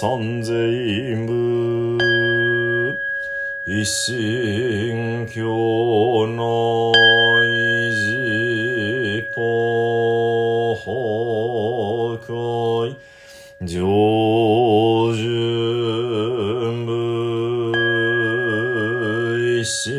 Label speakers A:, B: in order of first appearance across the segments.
A: 三世無一心教内実法崩壊上順部一心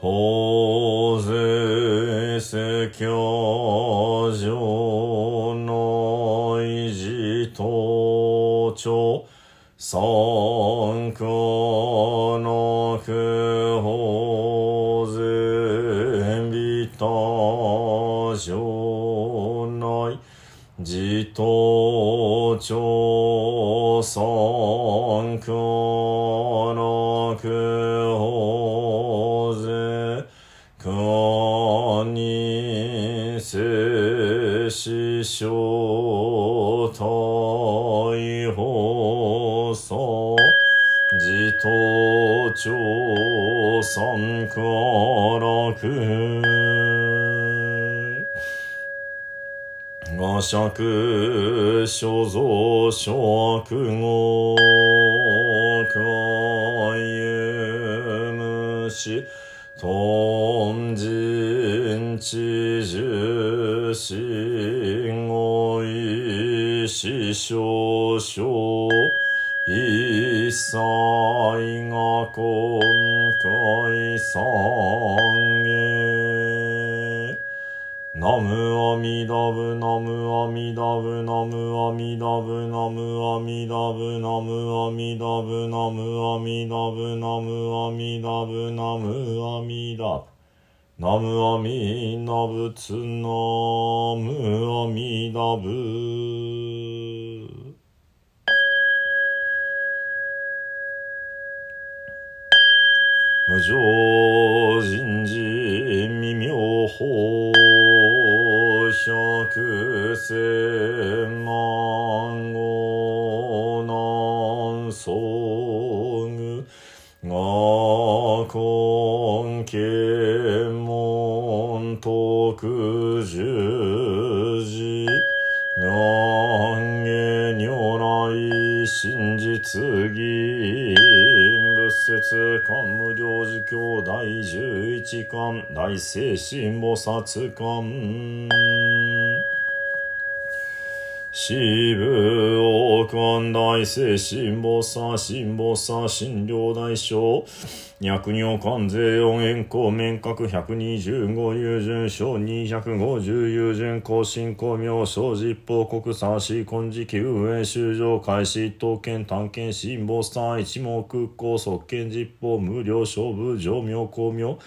A: 法税世教上の維持当庁尊教の苦法税美た上内自当庁尊教の苦法正大放送自頭朝三苦楽我釈所蔵諸悪語海無し頓人知重視し少々、一切が今回三へ。ナムアミダブ、ナムアミダブ、ナムアミダブ、ナムアミダブ、ナムアミダブ、ナムアミダブ、ナムアミダブ、ナムアミダブ。ナムアミナブツナムアミダブ無常人事未妙法百千万語南宋具我根検問徳十字願下如来真実義仏説漢無量寿経第十一巻大聖神菩薩巻四部王冠大聖神菩薩神菩薩神領大将脈尿関税四円光面角百二十五友順小二百五十友順更新公明小実法国差し金時期運営修正開始刀剣探検神菩薩一目空港側見実法無料勝負上明公明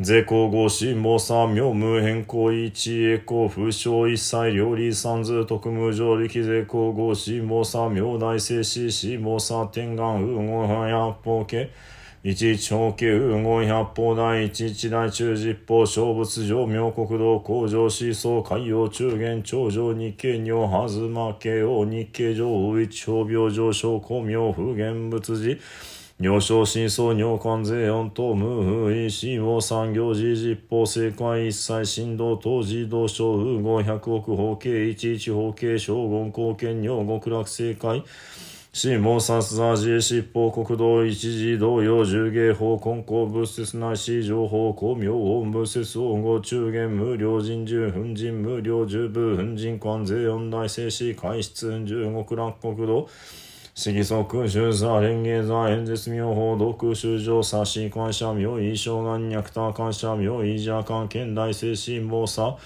A: 税公合神菩薩妙無変更一栄光不詳一切料理三図特無上力税公合神菩薩妙大聖師神菩薩天眼右門百法家一長家右門百法第一一大中実法小仏上明国道工場思想海洋中元長上日経尿はずま慶応日経上一法病上昇公明不言仏寺。尿症真相尿管税四等無風意死亡産業時実法正解一切振動当時同小風合百億法計一一法計将軍貢献尿極楽正解死亡殺座自疾法国道一時同様重芸法根高物質内市情報公明音物質総合中元無料人獣粉人無料十部粉人関税四大静止海出十国落国道四義即修座蓮華座演説妙法独修上差し感謝妙意障眼脈多感謝妙意邪関見大精神謀差。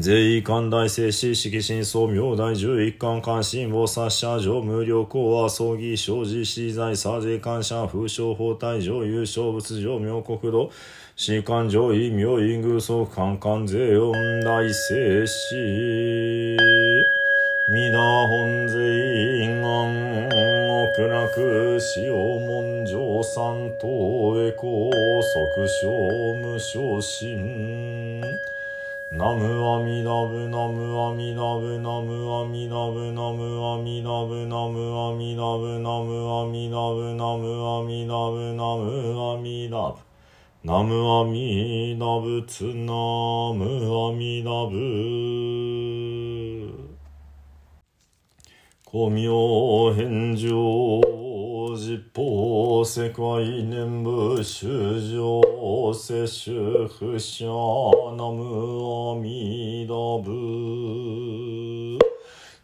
A: 税関大聖子、式神宗明大十一貫関心謀殺者上無料公は葬儀生じ資材差税感謝風商法体上優勝仏上明国土。士官上位明因偶相関関税音大聖子皆本税因案極楽使用文上三等へ高即小無昇進ナムアミダブナムアミダブナムアミダブナムアミダブナムアミダブナムアミダブナムアミダブナムアミダブ。ナムアミダブツナムアミダブ。古明返上実法世界念仏修上摂取不捨ナムアミダブ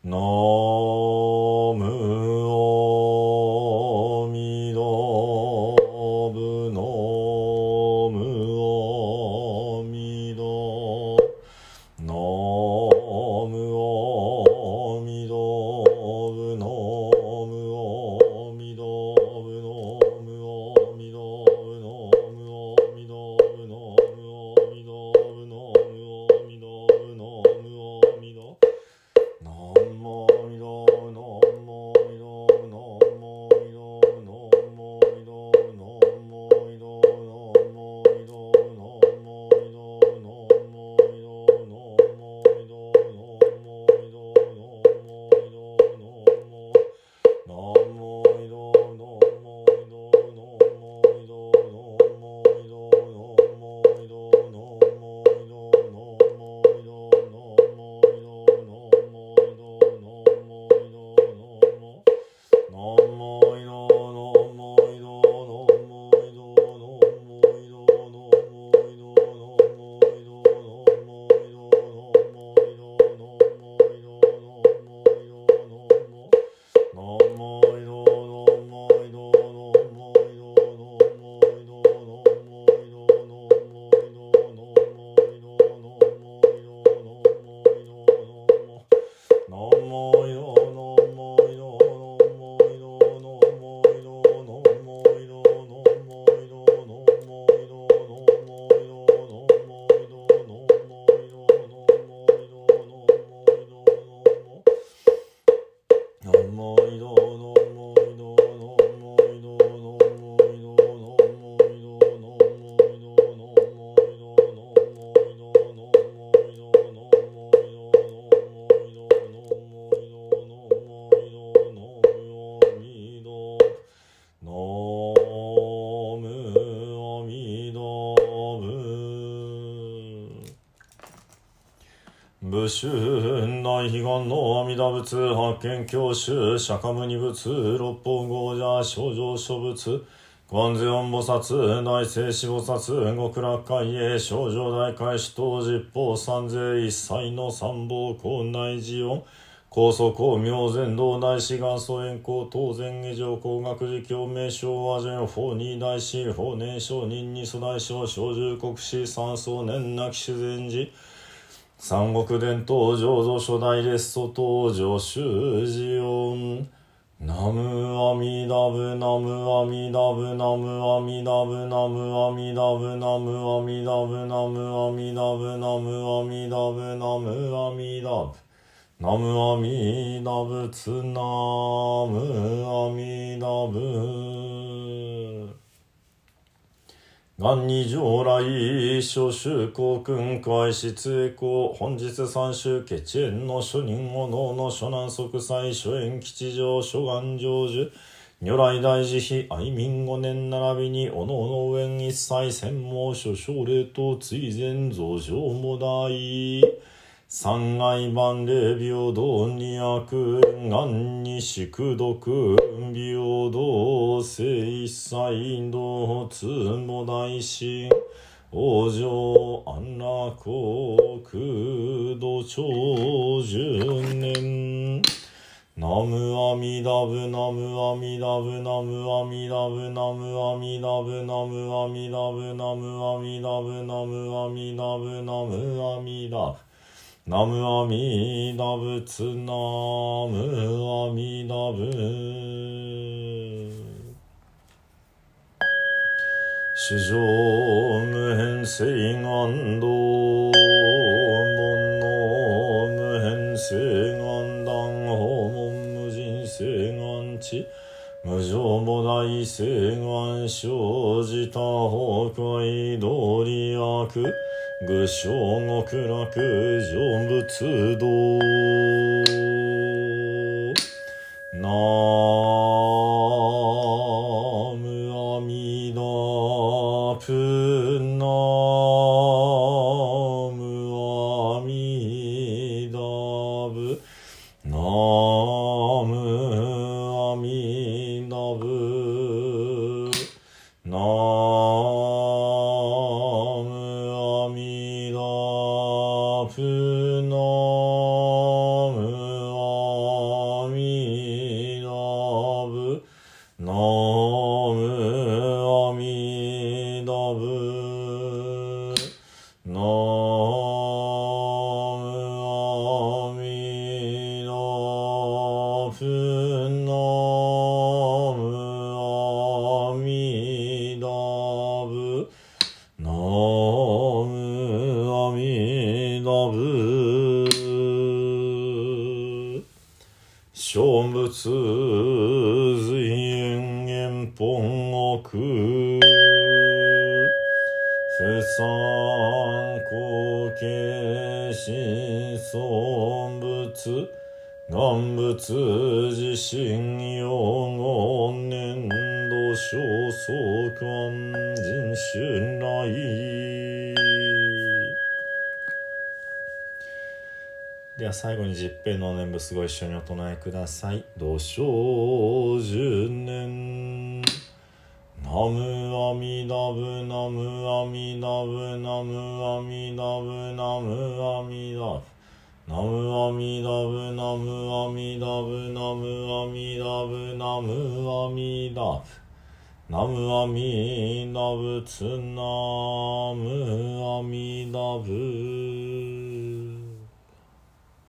A: ナム春内悲願の阿弥陀仏発見教習釈迦牟尼仏六本豪者症状諸仏観世音菩薩大聖子菩薩極楽会へ症状大開始等実法三世一切の三宝校内寺音高祖公明禅道大師元祖円光当然下上工学寺教名称和順法二大師法年少人二祖大将小十国師三宗年なき修善寺三国伝統醸造初代レスト登場修士音。ナムアミダブナムアミダブナムアミダブナムアミダブナムアミダブナムアミダブナムアミダブナムアミダブナムアミダブツナムアミダブ。元二上来、諸州公君会室栄光、本日三州決縁の諸人物の諸南即祭諸縁吉祥諸願成就、如来大慈悲愛民五年並びに、おのおの縁一切専門諸奨励と追善増上も大。三害万霊平等二悪願に宿毒平等聖才道つも大神往生安楽国土長十年ナムアミダブナムアミダブナムアミダブナムアミダブナムアミダブナムアミダブナムアミダブナムアミダブ。ナムアミダブツナムアミダブ史上無変性願道煩悩無変性願断訪問無人性願地無常母大性願生じた崩壊道理悪愚正極楽成仏道な不参考形心尊仏願仏自身用語年度小相関人春来では最後に十平の念仏ご一緒にお唱えください。土生十年。ナムアミダブナムアミダブナムアミダブナムアミダブナムアミダブナムアミダブナムアミダブナムアミダブナムアミダブツナムアミダブ